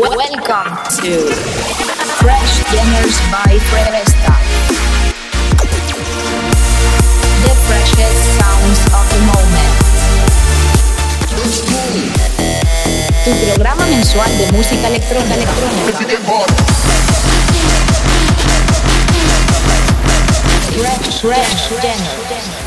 Welcome to Fresh Dinners by Fresta. The freshest sounds of the moment. Tu programa mensual de música electrónica. electrónica. Fresh, fresh Dinners.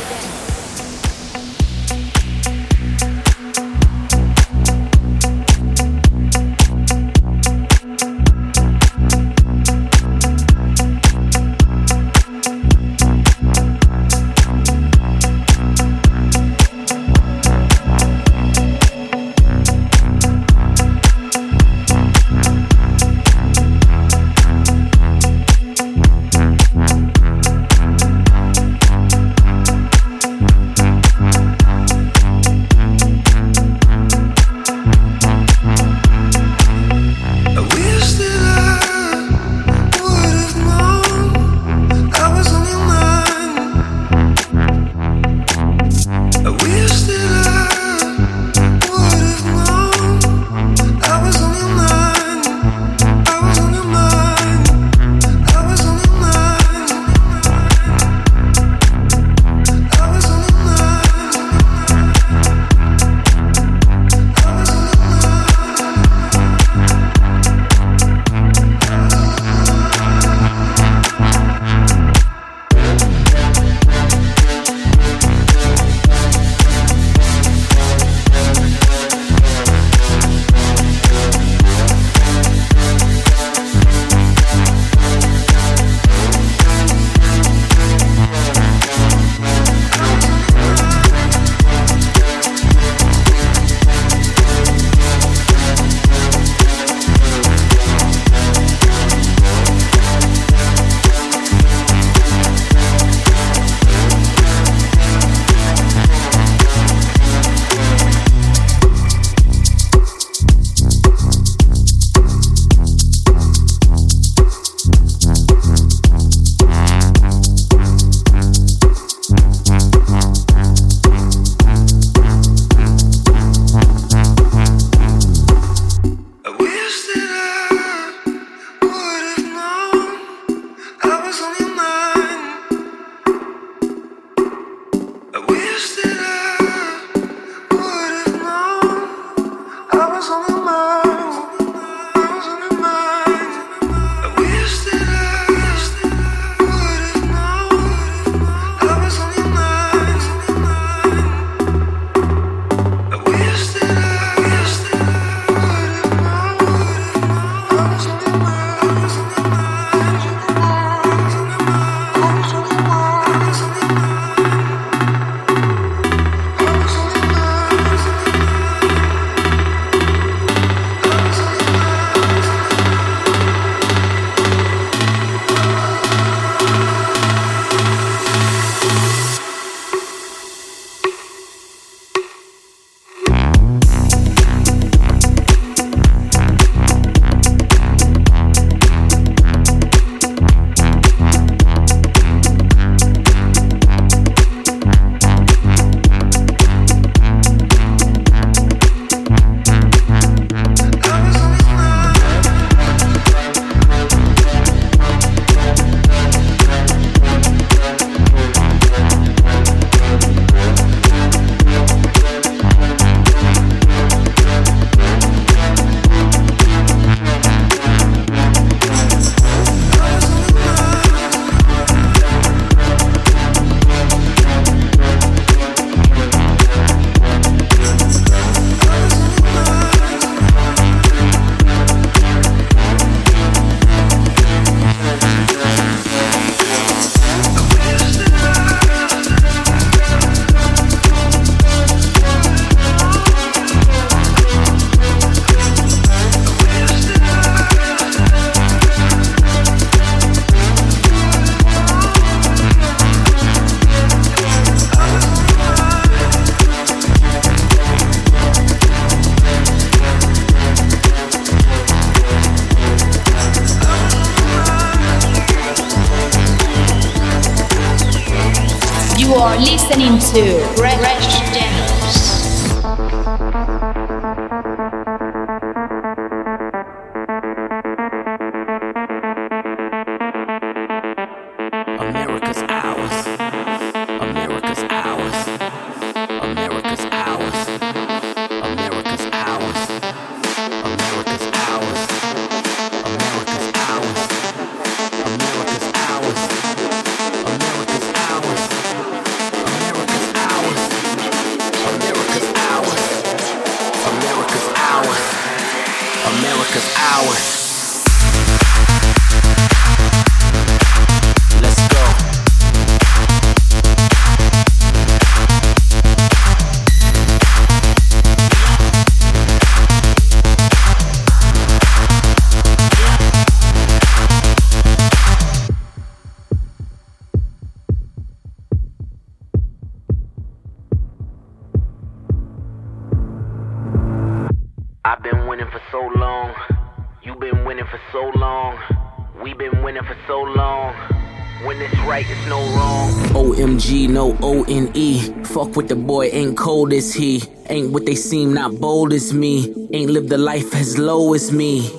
OMG, no O N E. Fuck with the boy, ain't cold as he. Ain't what they seem, not bold as me. Ain't lived a life as low as me.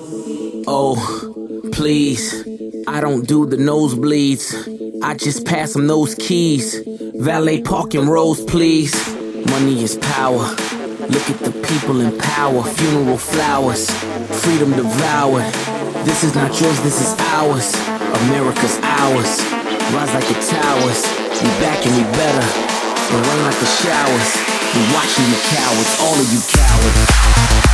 Oh, please. I don't do the nosebleeds. I just pass them those keys. Valet parking rolls, please. Money is power. Look at the people in power. Funeral flowers. Freedom devoured. This is not yours, this is ours. America's ours. Rise like the towers. We back and we better. The rain like the showers. We watching you cowards, all of you cowards.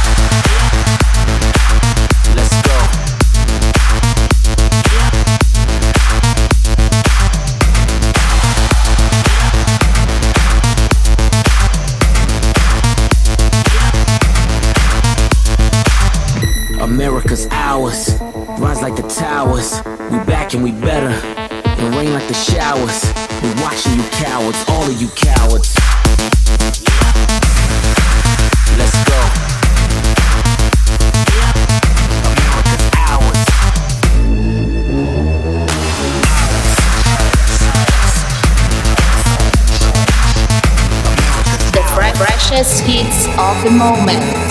America's ours. Rise like the towers. We back and we better. The rain like the showers. We're watching you cowards, all of you cowards. Let's go. Freshest hits of the moment.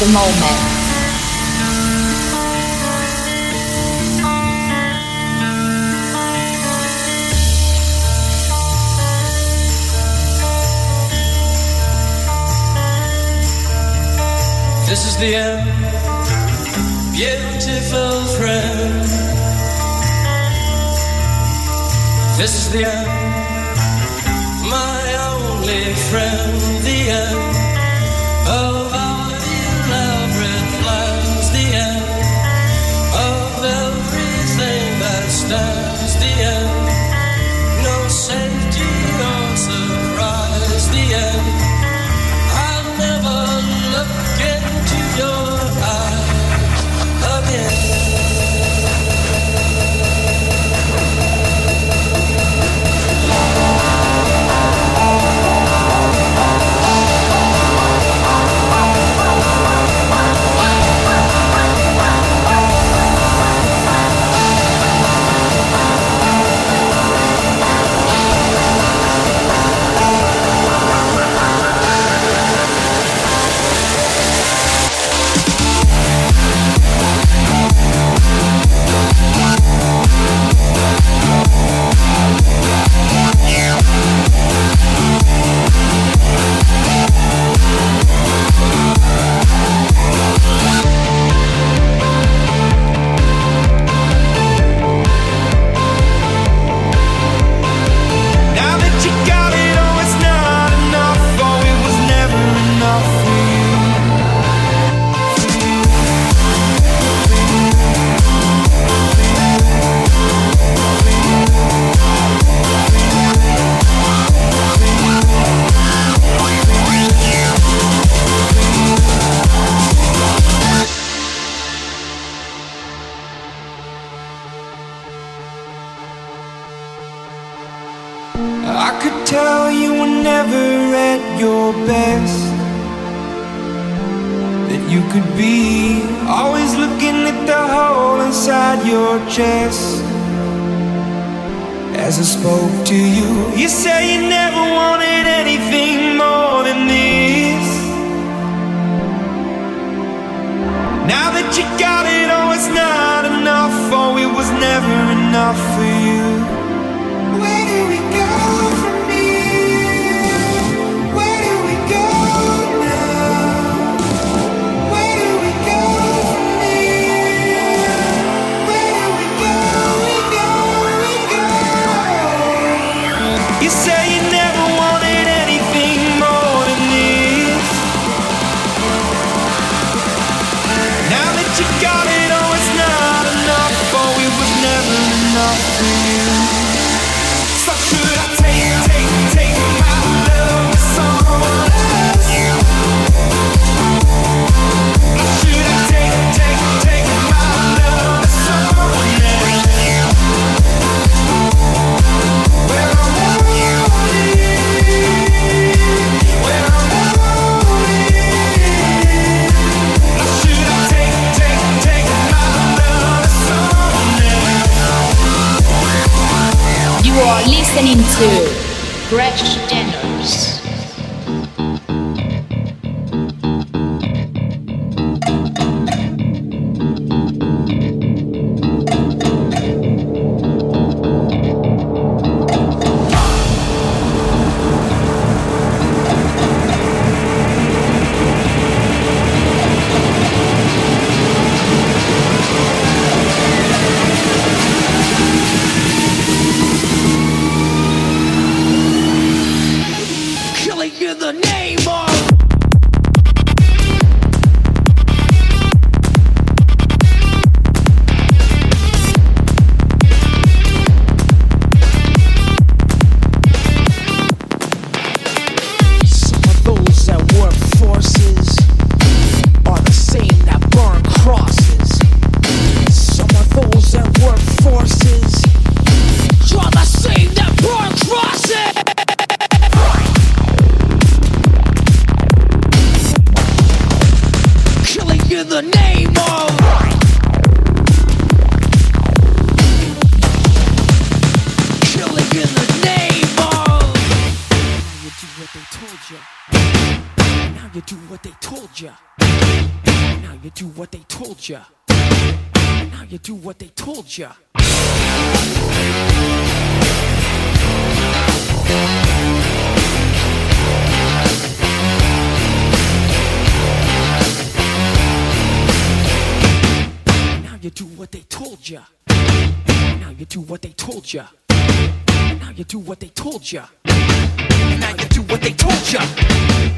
The moment. ya. Now you do what they told ya. Now you do what they told ya. Now you do what they told ya. Now you do what they told ya. Now you do what they told ya. Now you do what they told ya. Now you do what they told ya.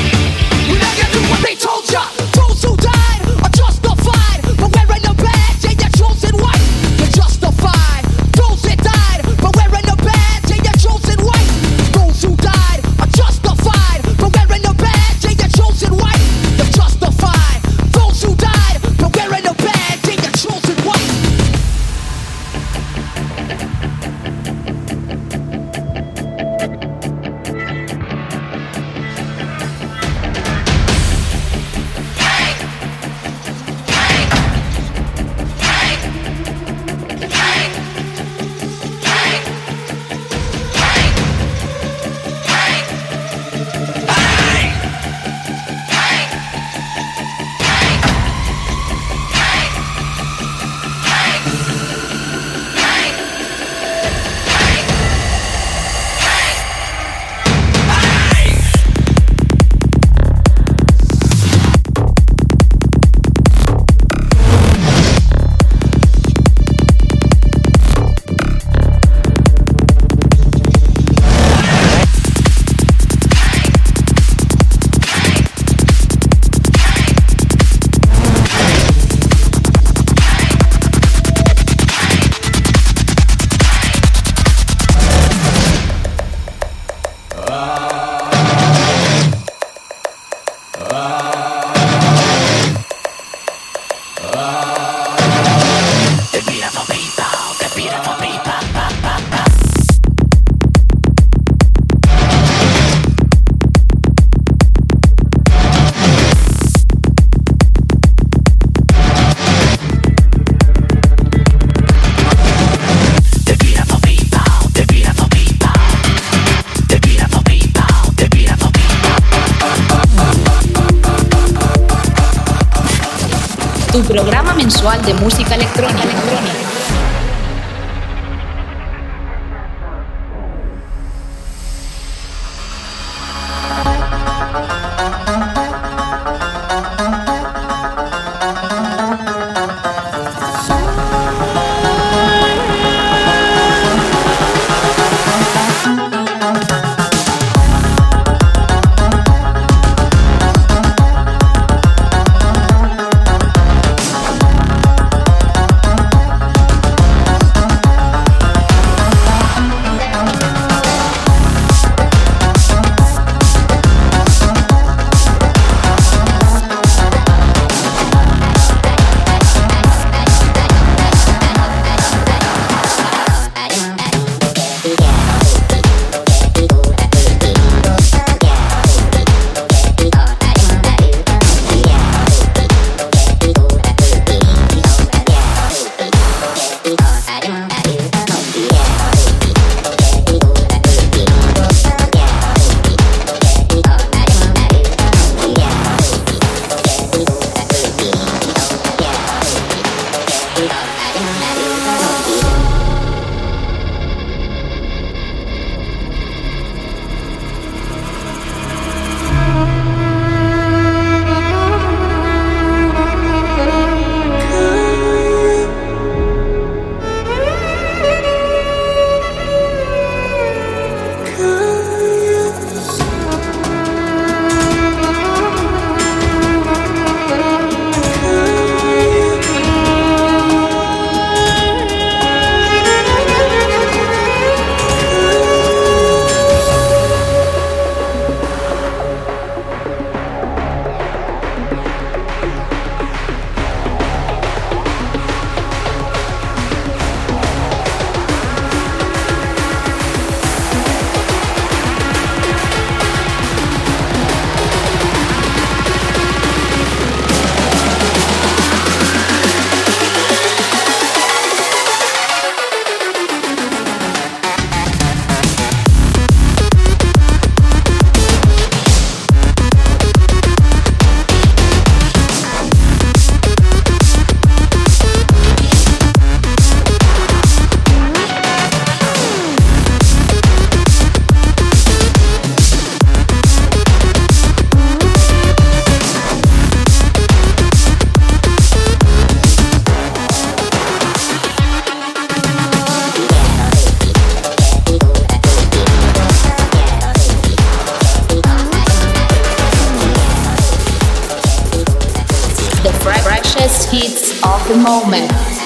the moment.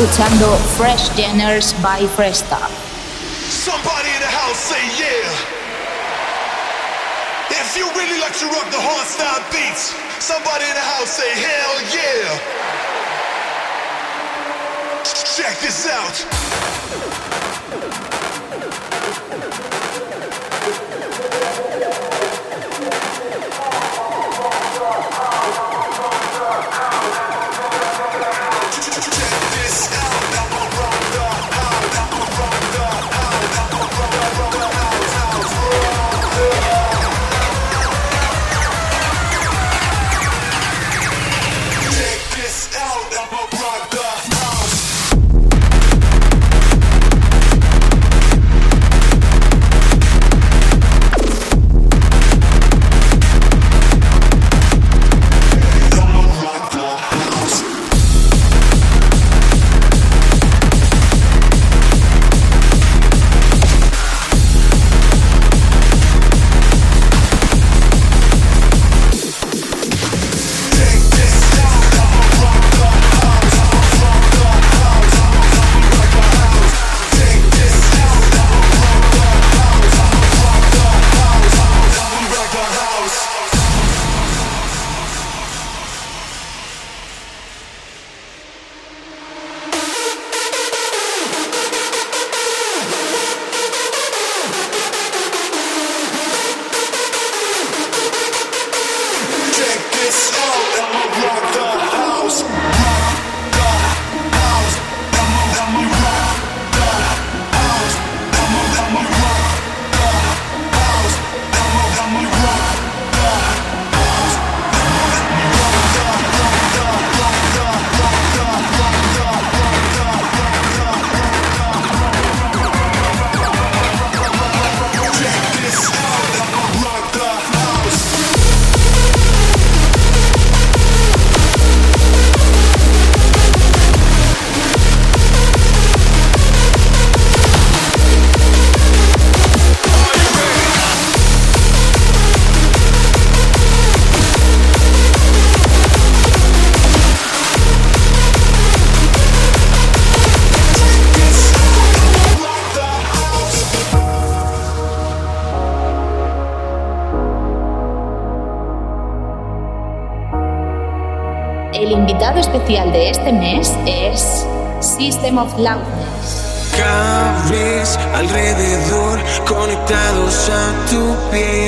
Escuchando Fresh Genres by Freshtuff. Somebody in the house say yeah. If you really like to rock the beats, somebody in the house say hell yeah. Check this out. especial de este mes es System of Loudness. Cables alrededor, conectados a tu piel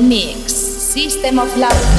mix, System of Loudness.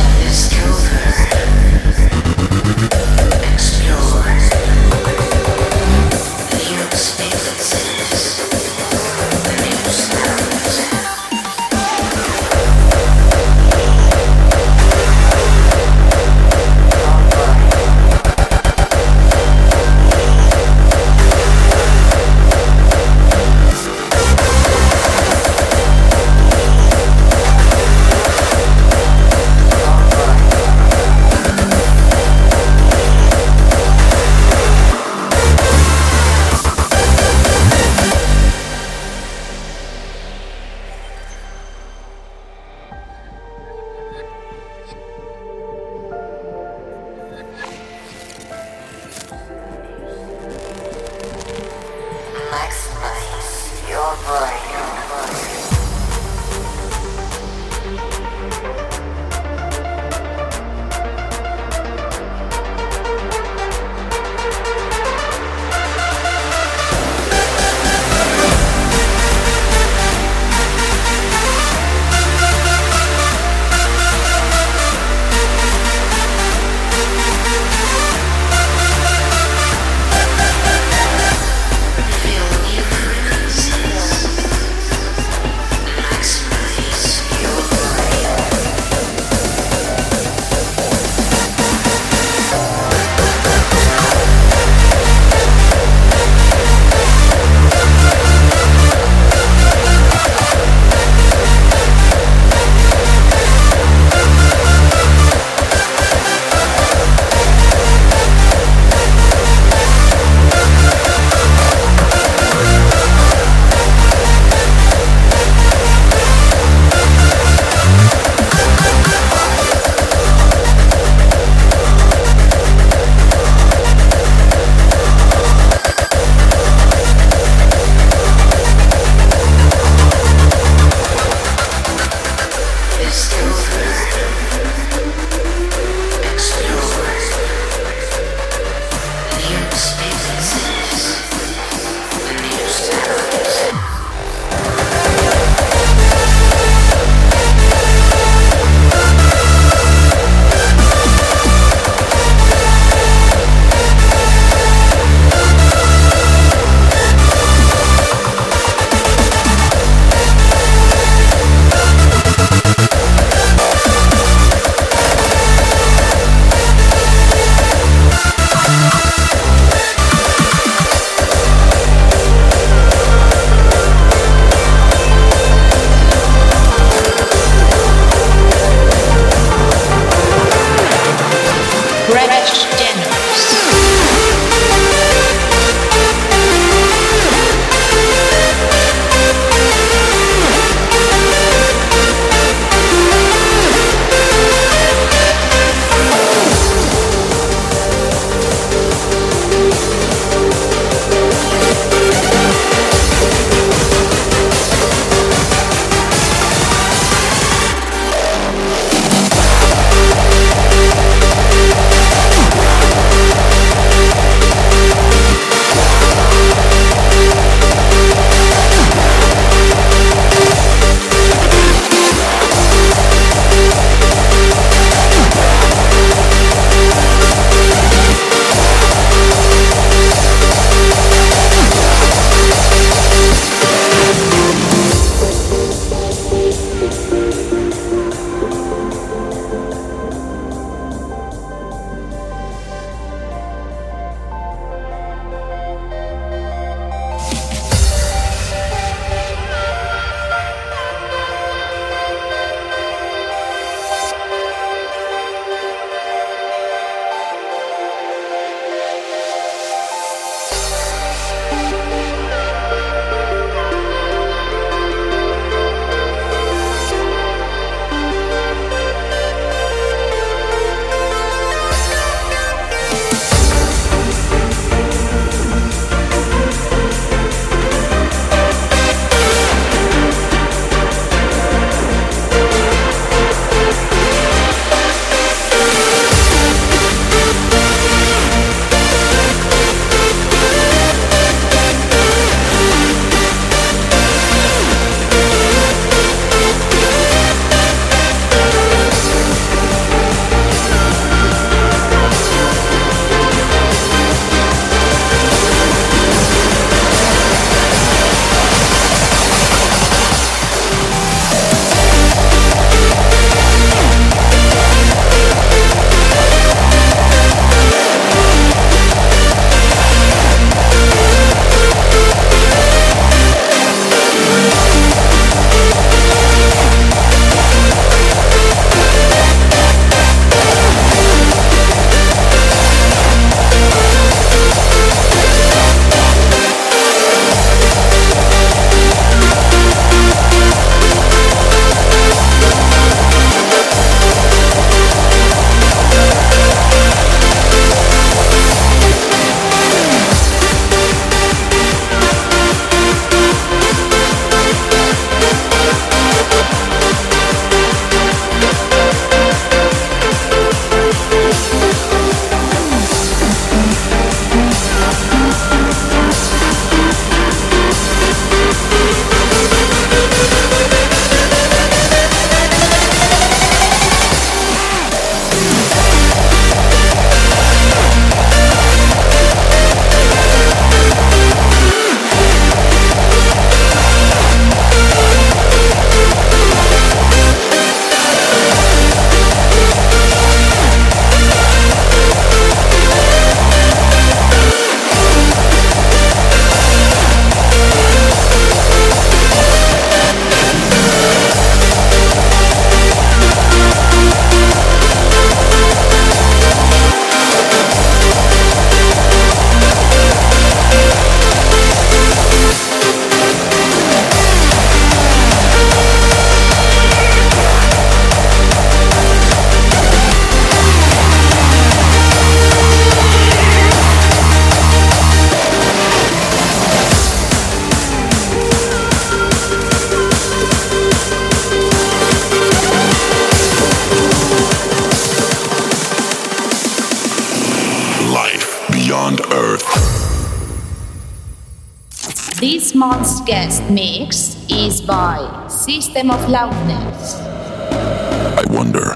month's guest mix is by System of Loudness. I wonder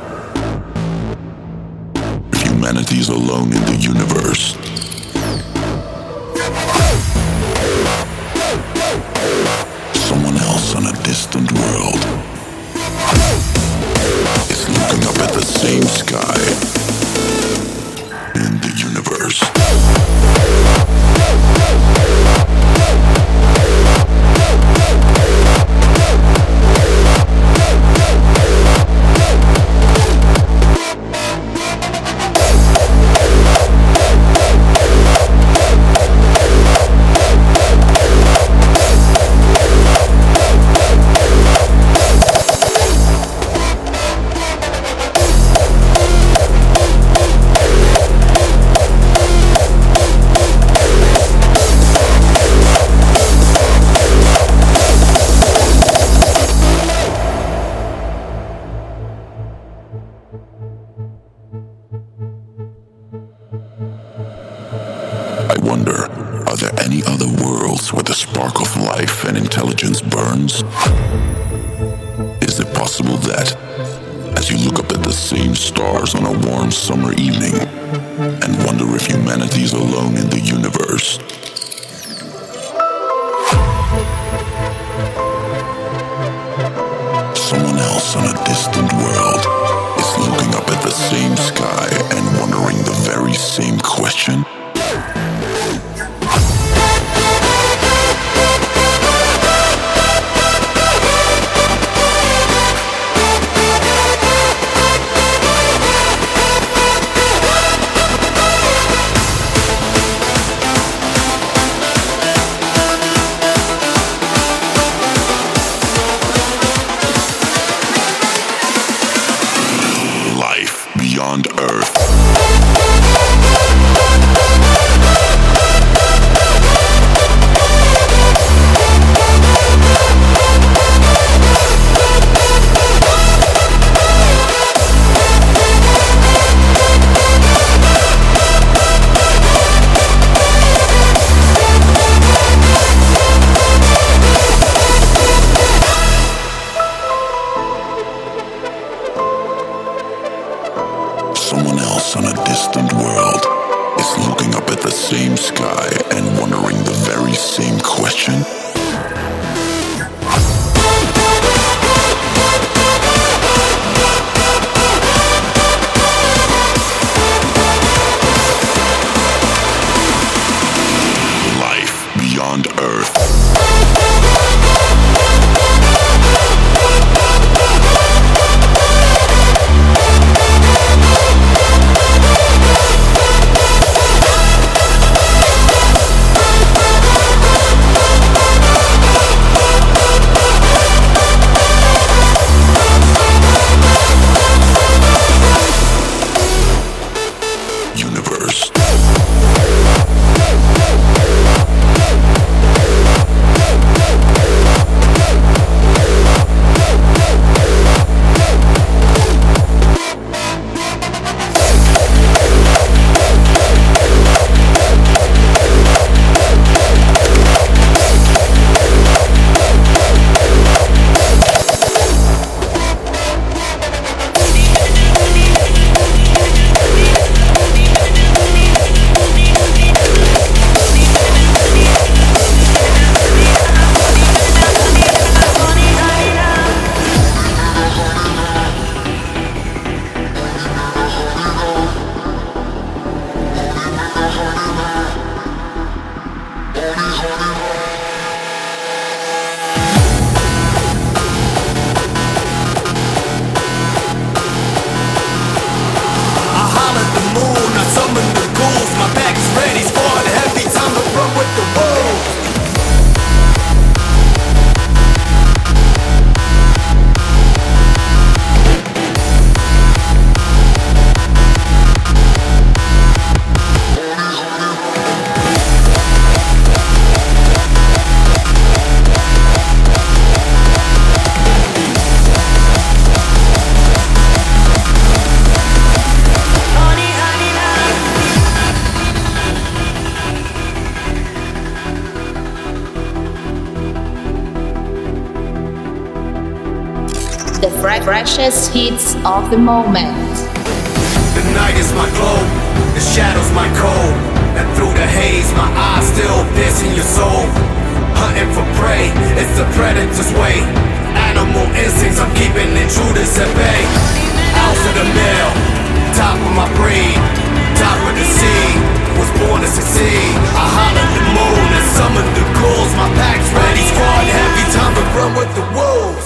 if humanity is alone in the universe. Someone else on a distant world is looking up at the same sky in the universe. Hits of the moment. The night is my glow, the shadows my cold, and through the haze, my eyes still piercing your soul. Hunting for prey, it's the predator's way. Animal instincts, I'm keeping intruders at bay. Alpha the male, top of my breed, top of the sea. Was born to succeed. I hollered the moon and summoned the ghouls. My pack's ready, squad heavy, time to run with the wolves.